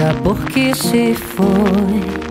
diga por que se foi.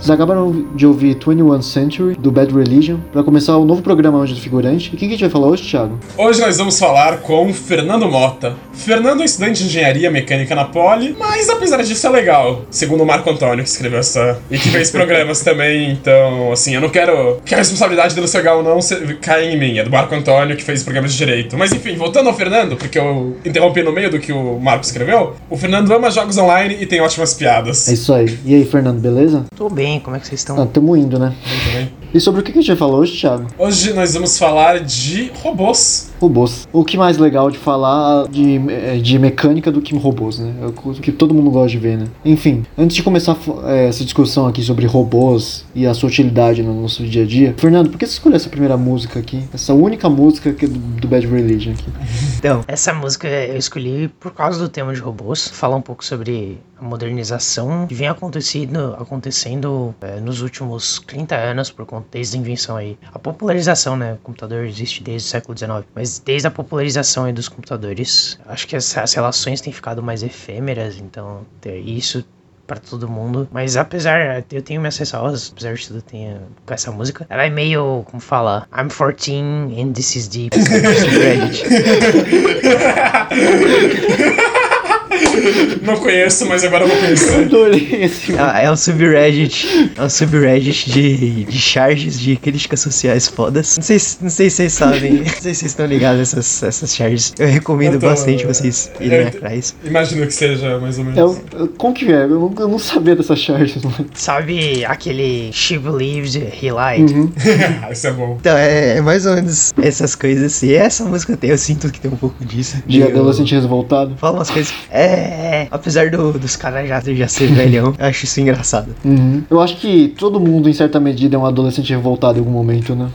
Vocês acabaram de ouvir 21 Century, do Bad Religion, para começar o novo programa hoje do Figurante. E quem que a gente vai falar hoje, Thiago? Hoje nós vamos falar com Fernando Mota. Fernando é estudante de engenharia mecânica na Poli, mas apesar disso é legal, segundo o Marco Antônio, que escreveu essa. e que fez programas também, então, assim, eu não quero que a responsabilidade dele ser legal ou não caia em mim, é do Marco Antônio, que fez programas de direito. Mas enfim, voltando ao Fernando, porque eu interrompi no meio do que o Marco escreveu, o Fernando ama jogos online e tem ótimas piadas. É isso aí. E aí, Fernando, beleza? Tô bem, como é que vocês estão? Ah, tamo indo, né? Muito bem. E sobre o que a gente vai falar hoje, Thiago? Hoje nós vamos falar de robôs. Robôs. O que mais legal de falar de, é, de mecânica do que robôs, né? É o que todo mundo gosta de ver, né? Enfim, antes de começar é, essa discussão aqui sobre robôs e a sua utilidade no nosso dia a dia, Fernando, por que você escolheu essa primeira música aqui? Essa única música aqui do, do Bad Religion aqui? Então, essa música eu escolhi por causa do tema de robôs. Falar um pouco sobre modernização que vem acontecendo, acontecendo é, nos últimos 30 anos por conta desde a invenção aí. A popularização, né? O computador existe desde o século XIX, mas desde a popularização aí dos computadores, acho que as, as relações têm ficado mais efêmeras, então isso para todo mundo. Mas apesar, eu tenho minhas ressalvas, apesar de tudo, tenho com essa música. Ela é meio, como fala, I'm 14 and this is deep. Não conheço, mas agora eu vou conhecer. Esse. É, é um subreddit. É um subreddit de, de charges de críticas sociais fodas. Não sei, se- não sei se vocês sabem. Não sei se vocês estão ligados a essas, essas charges. Eu recomendo Eu tô- bastante vocês irem eu- atrás. Imagino que seja mais ou menos. É, o- como que é? Eu não, eu não sabia dessas charges, mano. Sabe aquele She Believes He Lied? Uhum. Isso é bom. Então, é, é mais ou menos essas coisas. E essa música tem, eu sinto que tem um pouco disso. De Eu- adolescente revoltado. Fala umas coisas. É, é, apesar do- dos caras já, já ser velhão, eu acho isso engraçado. Uhum. Eu acho que todo mundo, em certa medida, é um adolescente revoltado em algum momento, né?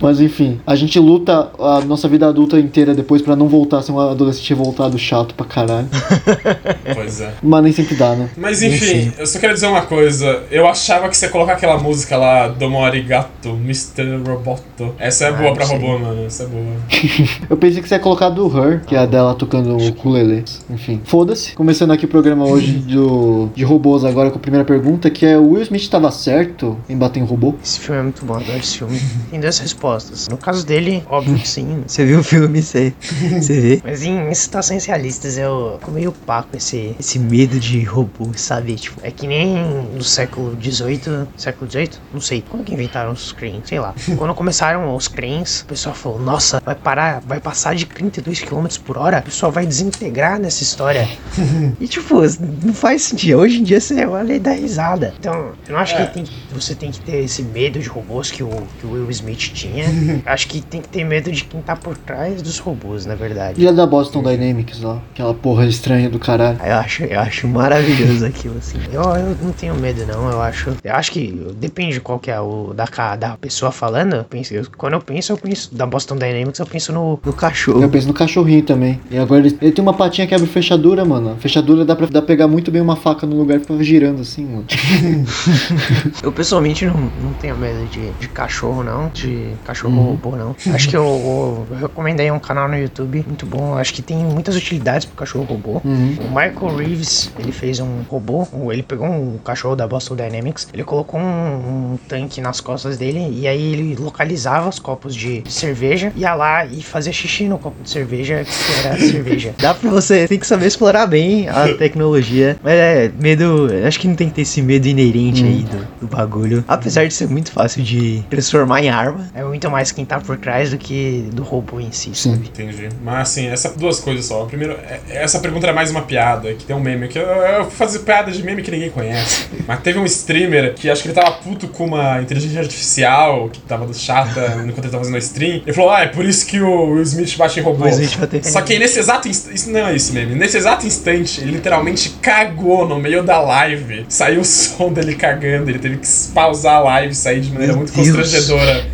Mas enfim, a gente luta a nossa vida adulta inteira depois pra não voltar a ser um adolescente revoltado chato pra caralho. Pois é. Mas nem sempre dá, né? Mas enfim, eu só quero dizer uma coisa. Eu achava que você ia colocar aquela música lá, Domo Arigato, Mr. Roboto. Essa é Ah, boa pra sim. robô, mano. Essa é boa. Eu pensei que você ia colocar do Her, que é a dela tocando o ukulele. Enfim, foda-se. Começando aqui o programa hoje do, de robôs agora com a primeira pergunta, que é o Will Smith tava certo em bater em robô? Esse filme é muito bom, adoro esse filme. Tem duas respostas. No caso dele, óbvio que sim. Você viu o filme, você, você vê. Mas em situações realistas, eu fico meio pá com esse, esse medo de robô, sabe? Tipo, é que nem no século XVIII, século XVIII? Não sei. Quando que inventaram os cranes? Sei lá. Quando começaram os cranes, o pessoal falou, nossa, vai parar, vai passar de 32 km por hora, o pessoal vai desintegrar nessa história. E tipo, não faz sentido. Hoje em dia você olha e dá risada. Então, eu não acho É. que tem que- você tem que ter esse medo de robôs que o, que o Will Smith tinha. Acho que tem que ter medo de quem tá por trás dos robôs, na verdade. E a da Boston Dynamics lá, aquela porra estranha do caralho. Eu acho, eu acho maravilhoso aquilo, assim. Eu, eu não tenho medo, não. Eu acho. Eu acho que depende de qual que é o da, ca- da pessoa falando. Eu penso, eu- quando eu penso, eu penso da Boston Dynamics, eu penso no, no cachorro. Eu penso no cachorrinho também. E agora ele, ele tem uma patinha que abre fechadura, mano. Fechadura dá pra, dá pegar muito bem uma faca no lugar e ficar girando assim, mano. Eu pessoalmente não, não tenho medo de, de cachorro, não. De cachorro Uhum. robô, não. Acho que eu, eu, eu recomendei um canal no YouTube muito bom. Acho que tem muitas utilidades pro cachorro robô. Uhum. O Michael Reeves, ele fez um robô. Ele pegou um cachorro da Boston Dynamics. Ele colocou um, um tanque nas costas dele. E aí ele localizava os copos de cerveja. Ia lá e fazia xixi no copo de cerveja, que era cerveja. Dá pra você, tem que saber explorar bem a tecnologia. Mas é, medo. Acho que não tem que ter esse medo inerente aí do, do bagulho. Apesar de ser muito fácil de transformar em arma, é muito mais quem tá por trás do que do robô em si, Sim. sabe? Entendi. Mas assim, essa duas coisas só. Primeiro, é- essa pergunta era mais uma piada, que tem um meme. Que eu, eu fui fazer piada de meme que ninguém conhece. Mas teve um streamer que acho que ele tava puto com uma inteligência artificial que tava chata enquanto ele tava fazendo a stream. Ele falou: Ah, é por isso que o Will Smith bate em robô. Só que nesse exato instante. Não é isso Nesse exato instante, ele literalmente cagou no meio da live. Saiu o som dele cagando. Ele teve que pausar a live e sair de maneira Meu muito Deus. constrangedora.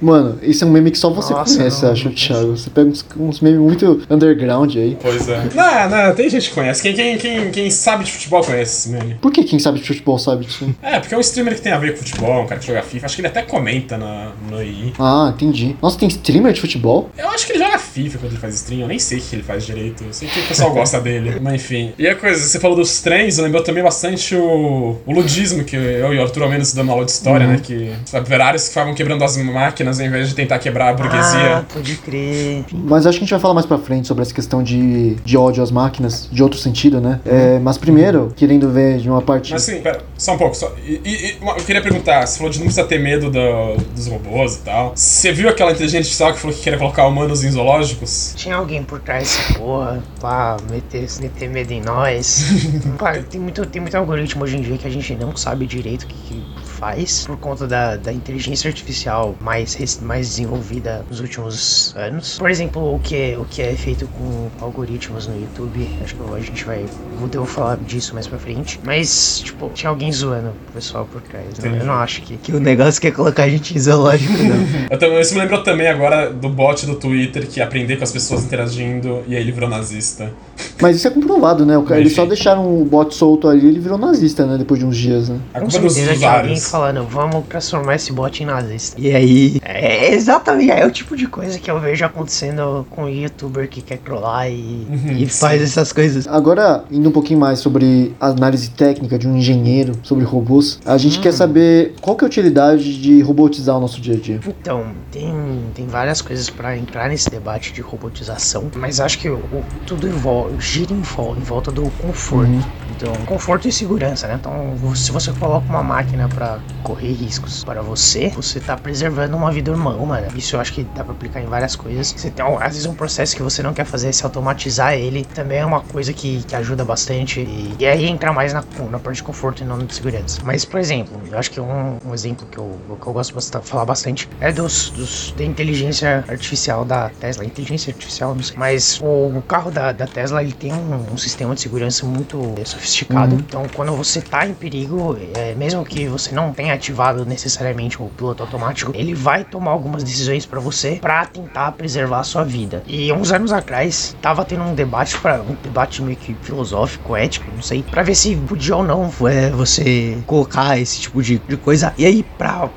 Mano, isso é um meme que só você Nossa, conhece, não. acho, Thiago. Você pega uns, uns memes muito underground aí. Pois é. Não, não, tem gente que conhece. Quem, quem, quem, quem sabe de futebol conhece esse meme. Por que quem sabe de futebol sabe disso? É, porque é um streamer que tem a ver com futebol, um cara que joga FIFA. Acho que ele até comenta na, no II. Ah, entendi. Nossa, tem streamer de futebol? Eu acho que ele joga FIFA quando ele faz stream. Eu nem sei o que ele faz direito. Eu sei que o pessoal gosta dele. Mas enfim. E a coisa, você falou dos trens, lembrou também bastante o, o ludismo que eu e o Arthur ao menos dando aula de história, né? Que operários que ficavam quebrando as máquinas ao invés de tentar quebrar a Ah, burguesia. pode crer. Mas acho que a gente vai falar mais pra frente sobre essa questão de, de ódio às máquinas, de outro sentido, né? É, mas primeiro, querendo ver de uma parte. Mas assim, pera, só um pouco. Só, e, e- uma- eu queria perguntar, você falou de não precisa ter medo do- dos robôs e tal. Você viu aquela inteligência artificial que falou que queria colocar humanos em Tinha alguém por trás dessa porra pra meter, meter medo em nós. Pá, tem, muito, tem muito algoritmo hoje em dia que a gente não sabe direito o que, que faz por conta da, da inteligência artificial mais, mais desenvolvida nos últimos anos. Por exemplo, o que, é- o que é feito com algoritmos no YouTube. Acho que a gente vai. Vou, eu vou falar disso mais pra frente. Mas, tipo, tinha alguém zoando o pessoal por trás. né? Eu não acho que, que o negócio quer colocar a gente em zoológico, não. Eu também, isso me lembrou também agora do bot do Twitter que aprender com as pessoas interagindo e aí ele virou nazista. Mas isso é comprovado, né? O cara, eles só deixaram o bot solto ali ele virou nazista, né? Depois de uns dias, né? A culpa é dos usuários. Falando, vamos transformar esse bot em nazista. E aí, é exatamente, é o tipo de coisa que eu vejo acontecendo com o youtuber que quer trollar e, Uhum, e faz essas coisas. Agora, indo um pouquinho mais sobre a análise técnica de um engenheiro sobre robôs, a gente quer saber qual que é a utilidade de robotizar o nosso dia a dia. Então, tem, tem várias coisas pra entrar nesse debate de robotização, mas acho que o, o- tudo envolve, gira em, vol- em volta do conforto. Então, conforto e segurança, né? Então, se você coloca uma máquina para correr riscos para você, você tá preservando uma vida humana. Isso eu acho que dá pra aplicar em várias coisas. Você tem, às vezes, um processo que você não quer fazer, se automatizar ele, também é uma coisa que, que ajuda bastante. E, e aí entra mais na, na parte de conforto e não de segurança. Mas, por exemplo, eu acho que um, um exemplo que eu, que eu gosto de falar bastante é dos, dos da inteligência artificial da Tesla. Inteligência artificial, não sei. Mas o, o carro da, da Tesla, ele tem um, um sistema de segurança muito é, sofisticado. Então, quando você tá em perigo, é, mesmo que você não tenha ativado necessariamente o piloto automático, ele vai tomar algumas decisões pra você pra tentar preservar a sua vida. E uns anos atrás, tava tendo um debate para um debate meio que filosófico, ético, não sei, pra ver se podia ou não é, você colocar esse tipo de, de coisa. E aí, pra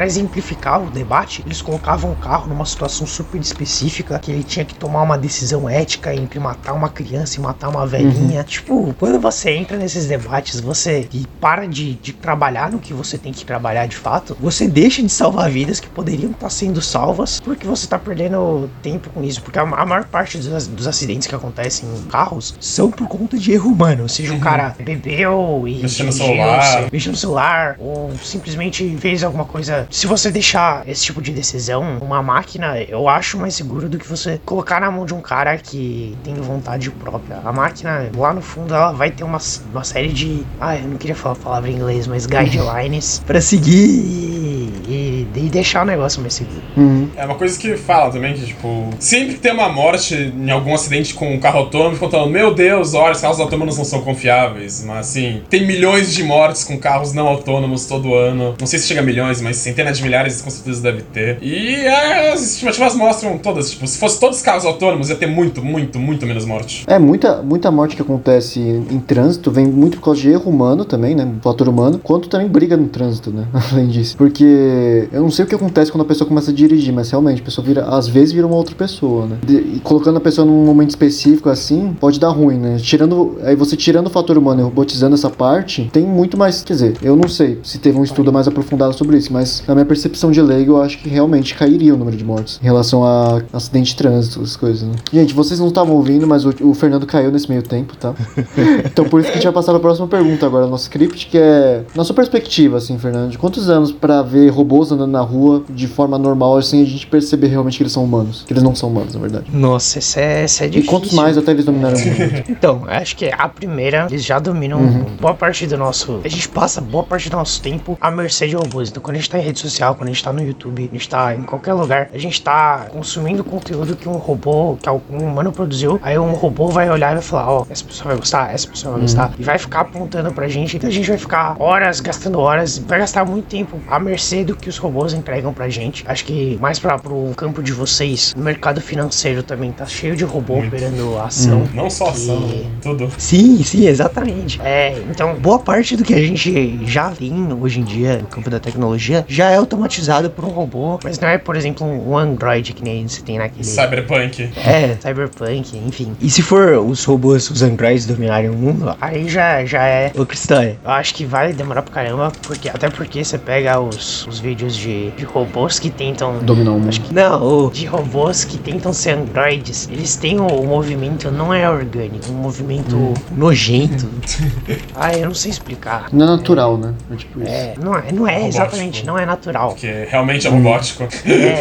exemplificar o debate, eles colocavam o carro numa situação super específica que ele tinha que tomar uma decisão ética entre matar uma criança e matar uma velhinha. Tipo, quando você entra nesses debates, você para de, de trabalhar no que você tem que trabalhar de fato, você deixa de salvar vidas que poderiam estar sendo salvas porque você tá perdendo tempo com isso. Porque a, a maior parte dos, dos acidentes que acontecem em carros são por conta de erro humano. Ou seja, o cara bebeu e. Mexeu no celular. Mexeu no celular, ou simplesmente fez alguma coisa. Se você deixar esse tipo de decisão, uma máquina, eu acho mais seguro do que você colocar na mão de um cara que tem vontade própria. A máquina, lá no fundo, ela vai ter uma, uma série de. Ah, eu não queria falar a palavra em inglês, mas guidelines pra seguir e, e, e deixar o negócio mais seguro. Uhum. É uma coisa que fala também que, tipo, sempre que tem uma morte em algum acidente com um carro autônomo, falando, meu Deus, olha, os carros autônomos não são confiáveis. Mas assim, tem milhões de mortes com carros não autônomos todo ano. Não sei se chega a milhões, mas centenas de milhares com certeza deve ter. E é, as estimativas mostram todas, tipo, se fosse todos os carros autônomos, ia ter muito, muito, muito menos morte. É, muita, muita morte que acontece em, em trânsito vem muito por causa de erro humano também, né? Fator humano, quanto também briga no trânsito, né? Além disso. Porque eu não sei o que acontece quando a pessoa começa a dirigir, mas realmente a pessoa vira, às vezes vira uma outra pessoa, né? De- e colocando a pessoa num momento específico assim, pode dar ruim, né? Tirando, aí você tirando o fator humano e robotizando essa parte, tem muito mais. Quer dizer, eu não sei se teve um estudo mais aprofundado sobre isso, mas na minha percepção de leigo, eu acho que realmente cairia o número de mortes em relação a acidente de trânsito, essas coisas, né? Gente, vocês não estavam ouvindo, mas o, o Fernando caiu nesse meio tempo, tá? então por isso que a gente vai passar pra próxima pergunta agora, nosso script, que é. Na sua perspectiva, assim, Fernando, de quantos anos pra ver robôs andando na rua de forma normal, assim, a gente perceber realmente que eles são humanos? Que eles não são humanos, na verdade. Nossa, essa é, essa é E difícil. quantos mais até eles dominarem o mundo? Então, acho que a primeira, eles já dominam Uhum. boa parte do nosso. A gente passa boa parte do nosso tempo à mercê de robôs. Então, quando a gente tá em rede social, quando a gente tá no YouTube, a gente tá em qualquer lugar, a gente tá consumindo conteúdo que um robô, que algum humano produziu. Aí um robô vai olhar e vai falar: Ó, essa pessoa vai gostar, essa pessoa vai gostar. E vai ficar apontando pra gente. Então, a gente vai ficar horas gastando horas, vai gastar muito tempo à mercê do que os robôs entregam pra gente. Acho que mais pra, pro campo de vocês, no mercado financeiro também tá cheio de robô Muito. operando a ação. Não só ação, Que- tudo. Sim, sim, exatamente. É, então, boa parte do que a gente já tem hoje em dia no campo da tecnologia já é automatizado por um robô, mas não é, por exemplo, um Android que nem você tem naquele. Cyberpunk. É, Cyberpunk, enfim. E se for os robôs, os androids dominarem o mundo, aí já, já é outra história. Eu acho que vai demorar pra caramba, porque, até porque você pega os, os vídeos de, de robôs que tentam Dominar o mundo. Acho que não, de robôs que tentam ser androides, eles têm o, o movimento não é orgânico, um movimento nojento. ah, eu não sei explicar. Não é natural, né? É tipo isso. É, não é, não é Robótico. exatamente, não é natural. Que realmente é robótico. É.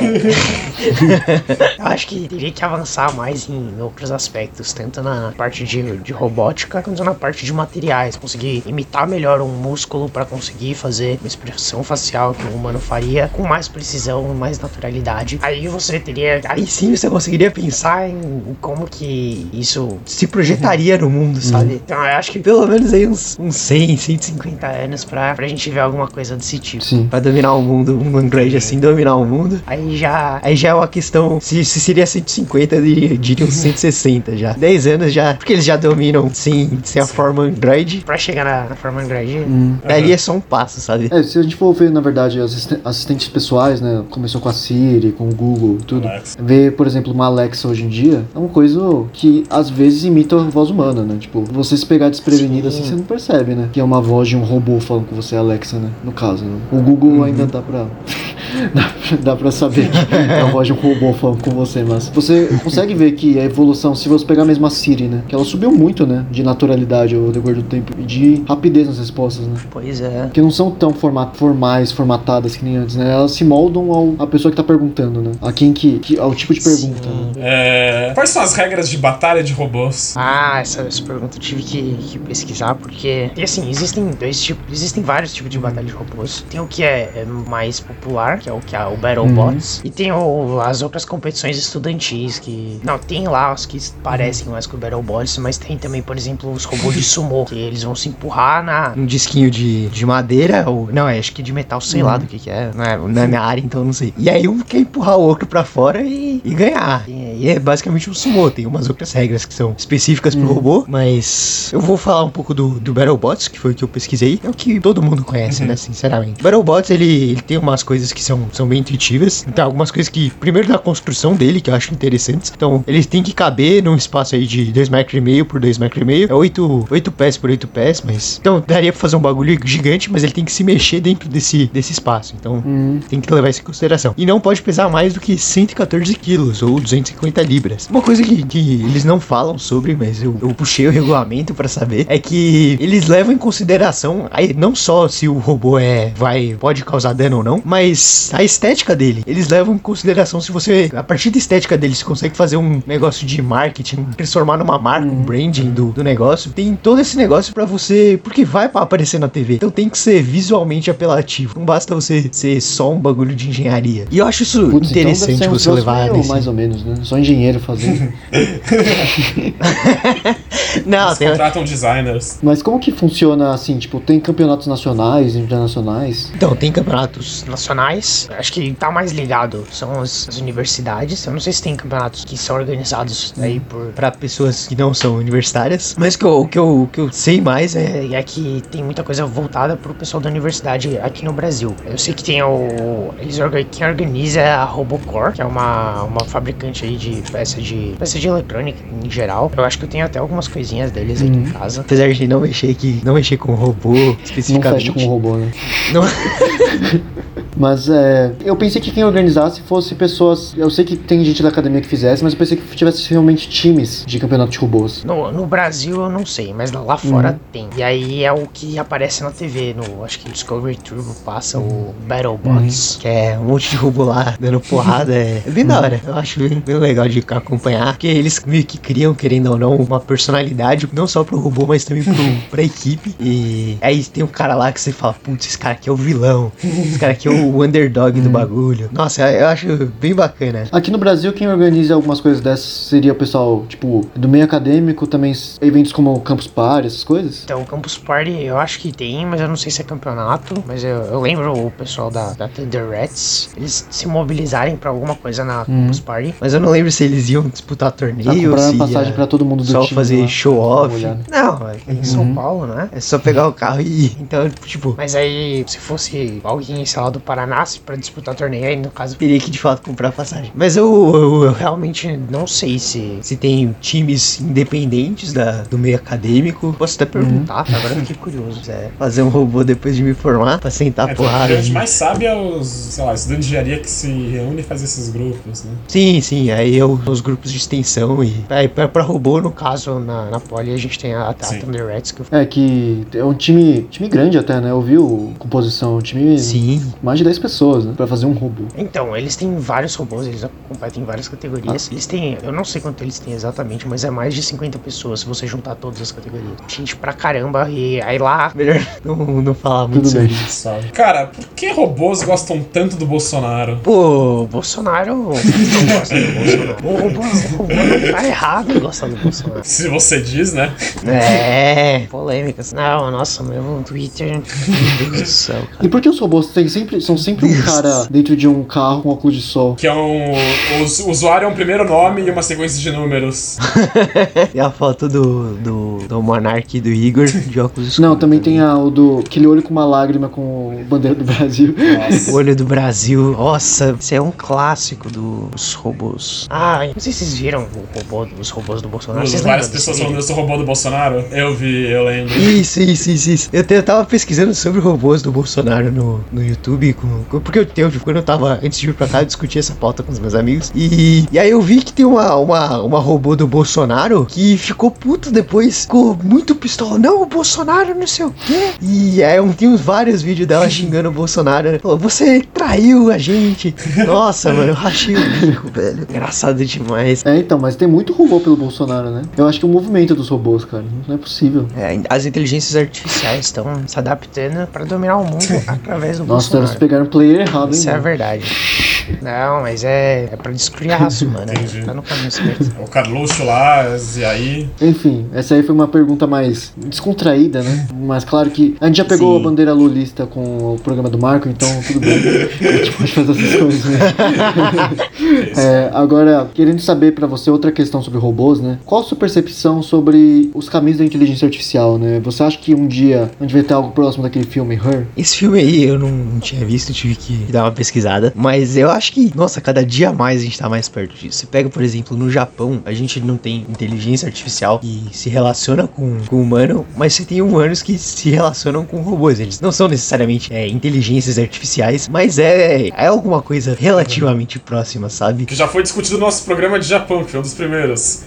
eu acho que teria que avançar mais em outros aspectos, tanto na parte de, de robótica quanto na parte de materiais. Conseguir imitar melhor um músculo para conseguir fazer uma expressão facial que um humano faria com mais precisão, mais naturalidade. Aí você teria. Aí sim você conseguiria pensar em como que isso se projetaria no mundo, sabe? Então eu acho que pelo menos aí uns, uns 100, 150 anos pra, pra gente ver alguma coisa desse tipo. Sim. Pra dominar o mundo, um Android assim dominar o mundo. Aí já, aí já é uma questão. Se, se seria 150, eu diria, diria uns 160 já. 10 anos já. Porque eles já dominam sem, sem a forma Android. Pra chegar na, na forma Android, Hum. é só um passo, sabe? É, se a gente for ver, na verdade, assisten- assistentes pessoais, né? Começou com a Siri, com o Google e tudo. Alexa. Ver, por exemplo, uma Alexa hoje em dia é uma coisa que às vezes imita a voz humana, né? Tipo, você se pegar desprevenido Sim. assim, você não percebe, né? Que é uma voz de um robô falando com você, Alexa, né? No caso, né? O Google ainda dá pra. dá, dá pra saber que é a voz de um robô falando com você, mas você consegue ver que a evolução, se você pegar mesmo a Siri, né? Que ela subiu muito, né? De naturalidade ao decorrer do tempo e de rapidez nas respostas, né? Pois é. Que não são tão format, formais, formatadas que nem antes, né? Elas se moldam ao, à pessoa que tá perguntando, né? A quem que, que ao tipo de pergunta, né? É, Quais são as regras de batalha de robôs? Ah, essa, essa pergunta eu tive que, que pesquisar, porque. E assim, existem dois tipos. Existem vários tipos de batalha de robôs. Tem o que é, é mais popular, que é o que é o BattleBots. E tem o, as outras competições estudantis que. Não, tem lá os que parecem mais com o BattleBots, mas tem também, por exemplo, os robôs de sumo, que eles vão se empurrar na. Um disquinho de, de madeira, ou. Não, é, acho que de metal, sei lá do que, que é. Não é, não é minha área, então não sei. E aí um quer empurrar o outro pra fora e, e ganhar. E, e é basicamente um sumo. Tem umas outras regras que são específicas pro robô, mas eu vou falar um pouco do, do BattleBots, que foi o que eu pesquisei. É o que todo mundo conhece, né, sinceramente. O BattleBots, ele, ele tem umas coisas que são, são bem intuitivas. Então, algumas coisas que, primeiro da construção dele, que eu acho interessantes. Então, eles têm que caber num espaço aí de 2,5 metros por 2 metros. É 8, 8 pés por 8 pés, mas... Então, daria pra fazer um bagulho gigante, mas ele tem que se mexer dentro desse, desse espaço. Então, tem que levar isso em consideração. E não pode pesar mais do que 114 quilos ou 250 libras. Uma coisa que, que eles não falam sobre, mas eu, eu puxei o regulamento pra saber, é que eles levam em consideração aí, não só se o robô é vai pode causar dano ou não, mas a estética dele. Eles levam em consideração se você a partir da estética dele você consegue fazer um negócio de marketing, transformar numa marca, um branding do, do negócio. Tem todo esse negócio pra você, porque vai pra aparecer na TV. Então tem que ser visualmente apelativo. Não basta você ser só um bagulho de engenharia. E eu acho isso Putz, então interessante um você levar meio nesse... mais ou menos, né? Só engenheiro fazendo. Não, Eles tem, contratam designers. Mas como que funciona assim? Tipo, tem campeonatos nacionais, internacionais? Então, tem campeonatos nacionais. Acho que tá mais ligado. São as, as universidades. Eu não sei se tem campeonatos que são organizados aí por para pessoas que não são universitárias. Mas que eu- o que eu, que eu sei mais é, é que tem muita coisa voltada pro pessoal da universidade aqui no Brasil. Eu sei que tem o. Eles quem organiza é a Robocore, que é uma, uma fabricante aí de peça de peça de eletrônica em geral. Eu acho que eu tenho até algumas coisinhas deles aqui em casa. Apesar de não mexer que não mexer com robô Não especificamente. fecha com o robô, né? Não- Mas é. Eu pensei que quem organizasse fosse pessoas. Eu sei que tem gente da academia que fizesse, mas eu pensei que tivesse realmente times de campeonato de robôs. No, no Brasil eu não sei, mas lá fora tem. E aí é o que aparece na TV, no acho que Discovery Turbo passa o BattleBots, que é um monte de robô lá dando porrada. É, é bem da hora. Eu acho bem, bem legal de acompanhar, porque eles meio que criam, querendo ou não, uma personalidade, não só pro robô, mas também pro, pra equipe. E aí tem um cara lá que você fala, putz, esse cara aqui é o vilão, esse cara aqui é o underdog do bagulho. Nossa, eu acho bem bacana. Aqui no Brasil, quem organiza algumas coisas dessas seria o pessoal, tipo, do meio acadêmico, também eventos como Campus Party, essas coisas? Então, o Campus Party eu acho que tem, mas eu não sei se é campeonato. Mas eu, eu lembro o pessoal da, da Thunder Rats, eles se mobilizarem pra alguma coisa na Campus Party. Mas eu não lembro se eles iam disputar Tá torneio, comprando se passagem ia pra todo mundo do só time fazer lá, show dar uma off. olhada. Não, é em São Paulo, né? É só pegar o carro e ir. Então, tipo, mas aí se fosse alguém, sei lá, do Paraná se pra disputar torneio, aí no caso teria que de fato comprar passagem. Mas eu, eu, eu realmente não sei se, se tem times independentes da, do meio acadêmico. Posso até perguntar, agora eu fiquei curioso. É, fazer um robô depois de me formar pra sentar É, porrada. a gente mais sabe é os, sei lá, estudantes de engenharia que se reúnem e fazem esses grupos, né? Sim, sim, aí eu, os grupos de extensão e. Aí, pra, pra robô, no caso, na, na Poli, a gente tem a, a. Thunder Rats que eu É que é um time, time grande até, né? Eu vi o composição, um time Sim. mais de 10 pessoas, né? Pra fazer um robô. Então, eles têm vários robôs, eles competem em várias categorias. Eles têm, eu não sei quanto eles têm exatamente, mas é mais de 50 pessoas se você juntar todas as categorias. Gente pra caramba, e aí lá, melhor não, não falar muito Tudo sobre bem. isso. Sabe? Cara, por que robôs gostam tanto do Bolsonaro? Pô, Bolsonaro não gosta do Bolsonaro. O robô, o robô não tá errado gostar do Bolsonaro. Se você diz, né? É, polêmicas. Não, nossa, meu Twitter. Meu Deus do céu, cara. E por que os robôs têm sempre, são sempre um cara dentro de um carro com óculos de sol? Que é um. O us- usuário é um primeiro nome e uma sequência de números. E a foto do, do, do Monark e do Igor de óculos escuros. Não, também tem a, o do aquele olho com uma lágrima com o bandeira do Brasil. Nossa. O Olho do Brasil. Nossa, isso é um clássico dos robôs. Ah, não sei se vocês viram o robô, os robôs do Bolsonaro. Vocês Várias pessoas desse falando sou robô do Bolsonaro. Eu vi, eu lembro. Isso, isso, isso, isso. Eu, te- eu tava pesquisando sobre robôs do Bolsonaro no, no YouTube com, com- porque eu, eu, quando eu tava, antes de vir pra cá, eu discuti essa pauta com os meus amigos. E, e aí eu vi que tem uma, uma, uma robô do Bolsonaro que ficou puto depois, ficou muito pistola. Não, o Bolsonaro não sei o quê. E aí eu tenho vários vídeos dela xingando o Bolsonaro. Falou, você traiu a gente. Nossa, mano, eu rachei o bico, velho. Engraçado demais. É, então, mas tem muito robô pelo Bolsonaro, né? Eu acho que é o movimento dos robôs, cara. Não é possível. É, As inteligências artificiais estão se adaptando para dominar o mundo através do Nossa, Bolsonaro. eles pegaram o player errado, hein? Isso é a mano? verdade. Não, mas é, é pra destruir a raça humana. Entendi. Tá no caminho certo. O Carluxo lá, e aí. Enfim, essa aí foi uma pergunta mais descontraída, né? Mas claro que a gente já pegou Sim. a bandeira lulista com o programa do Marco, então tudo bem. a gente pode fazer essas coisas, né? É, agora, querendo saber pra você outra questão sobre robôs, né? Qual a sua percepção sobre os caminhos da inteligência artificial, né? Você acha que um dia a gente vai ter algo próximo daquele filme Her? Esse filme aí eu não, não tinha visto, tive que dar uma pesquisada. Mas eu acho que, nossa, cada dia mais a gente tá mais perto disso. Você pega, por exemplo, no Japão, a gente não tem inteligência artificial que se relaciona com, com o humano, mas você tem humanos que se relacionam com robôs. Eles não são necessariamente é, inteligências artificiais, mas é, é alguma coisa relativamente próxima, sabe? Que já foi discutido no nosso programa de Japão, que foi um dos primeiros.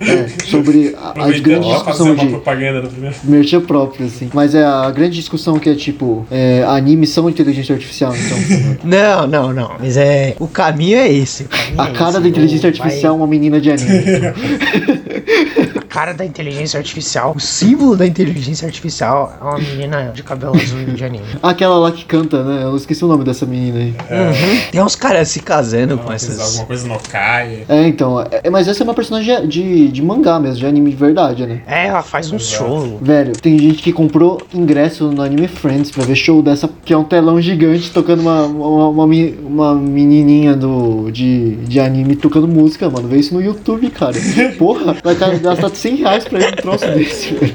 É, sobre a, a grande discussão uma de propaganda do primeiro. merchan próprio, assim. Mas é a grande discussão que é tipo, é, animes são inteligência artificial, então. Não, não, não. Mas é. O caminho é esse. caminho A é cara esse. da inteligência vai- artificial é uma menina de anime. Cara da inteligência artificial. O símbolo da inteligência artificial é uma menina de cabelo azul de anime. Aquela lá que canta, né? Eu esqueci o nome dessa menina aí. Uhum. Tem uns caras se casando com Alguma coisa, essas. alguma coisa no Kai. É, então, é, mas essa é uma personagem de, de mangá mesmo, de anime de verdade, né? É, ela faz um Exato. show. Velho, tem gente que comprou ingresso no Anime Friends pra ver show dessa, que é um telão gigante tocando uma, uma, uma, uma menininha do, de, de anime tocando música, mano. Vê isso no YouTube, cara. Porra, vai gastar 100 reais pra ir um troço desse, velho.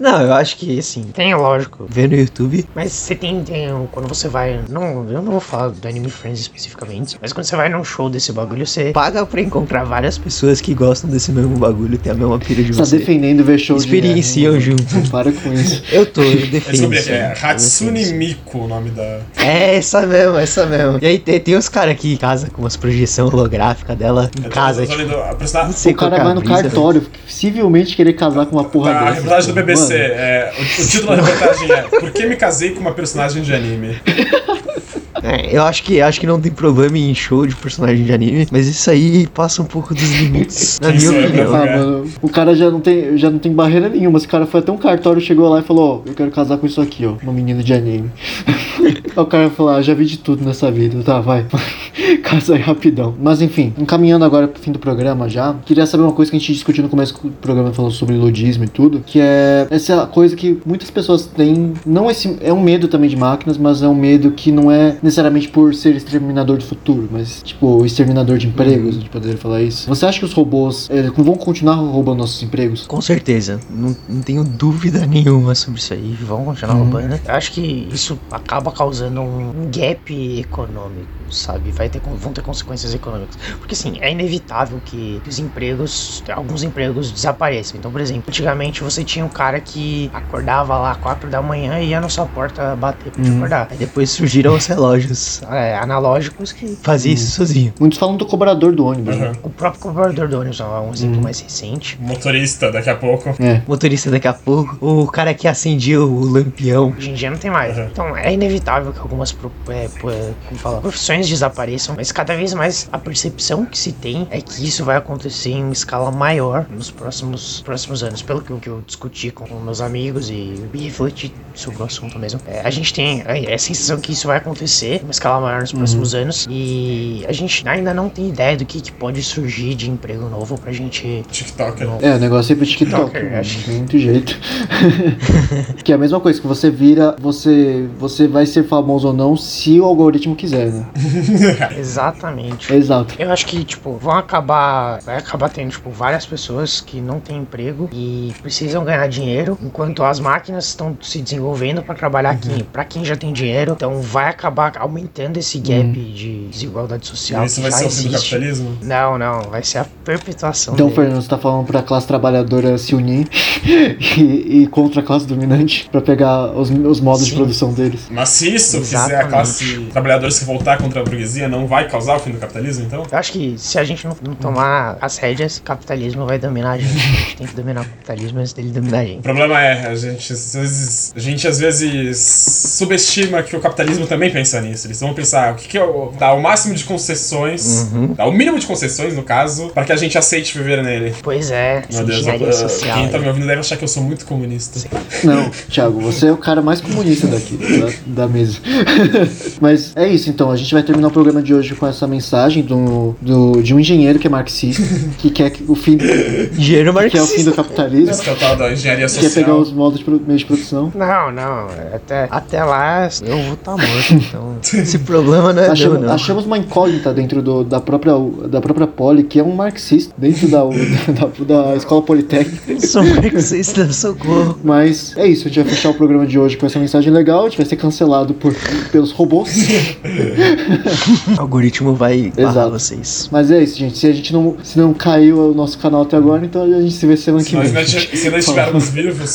Não, eu acho que assim. Tem, lógico. Ver no YouTube. Mas você tem, tem quando você vai. Não, eu não vou falar do Anime Friends especificamente, mas quando você vai num show desse bagulho, você. Paga pra encontrar várias pessoas que gostam desse mesmo bagulho, tem a mesma pira de Tá você. defendendo ver show Experienciam de junto. anime. Para com isso. Eu tô, eu Eu defendo. descobri isso aqui, é eu Hatsune isso. Miku o nome da. É, essa mesmo, essa mesmo. E aí tem, tem uns caras que casam com umas projeção holográfica dela em Eu tô- casa, eu tô tipo. a Não personagem. sei O cara é a vai no cartório, possivelmente querer casar com uma porra A dessa. reportagem do BBC. É, o, o título da reportagem é Por que me casei com uma personagem de anime? É, eu acho que acho que não tem problema em show de personagem de anime, mas isso aí passa um pouco dos limites, na minha pra opinião. Ah, É. mano, o cara já não tem, já não tem barreira nenhuma. Esse cara foi até um cartório, chegou lá e falou: Ó, eu quero casar com isso aqui, ó. Uma menina de anime. Aí o cara falou: ah, já vi de tudo nessa vida. Tá, vai. Casa aí rapidão. Mas enfim, encaminhando agora pro fim do programa já, queria saber uma coisa que a gente discutiu no começo do programa falando sobre ludismo e tudo, que é essa coisa que muitas pessoas têm. Não esse. É um medo também de máquinas, mas é um medo que não é necessariamente por ser exterminador do futuro, mas tipo, exterminador de empregos, a gente poderia falar isso. Você acha que os robôs eh, vão continuar roubando nossos empregos? Com certeza, não, não tenho dúvida nenhuma sobre isso aí. Vão continuar roubando. Eu acho que isso acaba causando um gap econômico, sabe? Vai ter, vão ter consequências econômicas. Porque assim, é inevitável que os empregos, alguns empregos desapareçam. Então, por exemplo, antigamente você tinha um cara que acordava lá 4 da manhã e ia na sua porta bater pra te acordar. Aí Depois surgiram os relógios. é, analógicos que Fazia isso sozinho. Muitos falam do cobrador do ônibus, né? Uhum. o próprio cobrador do ônibus é um exemplo mais recente. Motorista, daqui a pouco. É. Motorista daqui a pouco. O cara que acendia o lampião. Hoje em dia não tem mais. Uhum. Então é inevitável que algumas pro- é, pro- é, como fala, profissões desapareçam, mas cada vez mais a percepção que se tem é que isso vai acontecer em uma escala maior nos próximos, próximos anos. Pelo que, eu- que eu discuti com meus amigos e, e refleti sobre o assunto mesmo, é, a gente tem a, a sensação que isso vai acontecer em uma escala maior nos próximos anos e a gente ainda não tem ideia do que, que pode surgir de emprego novo pra gente. TikToker. Não. É, o negócio é pro TikTok, TikToker, mano, acho. não tem muito jeito. que é a mesma coisa, que você vira, você, você vai ser famoso ou não se o algoritmo quiser, né? Exatamente. Exato. Eu acho que, tipo, vão acabar. Vai acabar tendo, tipo, várias pessoas que não têm emprego e precisam ganhar dinheiro, enquanto as máquinas estão se desenvolvendo para trabalhar aqui. Pra quem já tem dinheiro, então vai acabar aumentando esse gap de desigualdade social. Isso que vai já ser o fim do capitalismo? Não, não, vai ser a perpetuação Então, dele. Fernando, você tá falando pra classe trabalhadora se unir e, e contra a classe dominante pra pegar os, os modos de Sim. produção deles. Mas se isso fizer a Exatamente. classe trabalhadora se voltar contra a burguesia, não vai causar o fim do capitalismo, então? Eu acho que se a gente não, não tomar as rédeas, o capitalismo vai dominar a gente. A gente tem que dominar o capitalismo antes dele dominar a O gente. problema é, a gente às vezes, a gente às vezes subestima que o capitalismo também pensa nisso. Eles vão pensar o que, que é o, dar o máximo de concessões, dar o mínimo de concessões, no caso, para que a gente aceite viver nele. Pois é, Meu Deus, eu- social. quem tá me ouvindo deve achar que eu sou muito comunista. Não, Thiago, você é o cara mais comunista daqui, da, da mesa. Mas é isso, então. A gente vai terminar o programa de hoje com essa mensagem do, do, de um engenheiro que é marxista, que quer que o fim, que Dinheiro é o fim marxista. do capitalismo, Esse que é o tal da engenharia que é pegar social. os modos de meio de produção. Não, não, até, até lá eu vou estar morto, então. Esse problema não é meu, Achamos, não. achamos uma incógnita dentro do, da, própria, da própria Poli, que é um marxista, dentro da, da, da escola politécnica. Sou marxista, socorro. Mas é isso, a gente vai fechar o programa de hoje com essa mensagem legal. A gente vai ser cancelado por, pelos robôs. O algoritmo vai barrar vocês. Mas é isso, gente. Se a gente não, se não caiu o nosso canal até agora, então a gente se vê semana Se que vem. se nós estivermos vivos,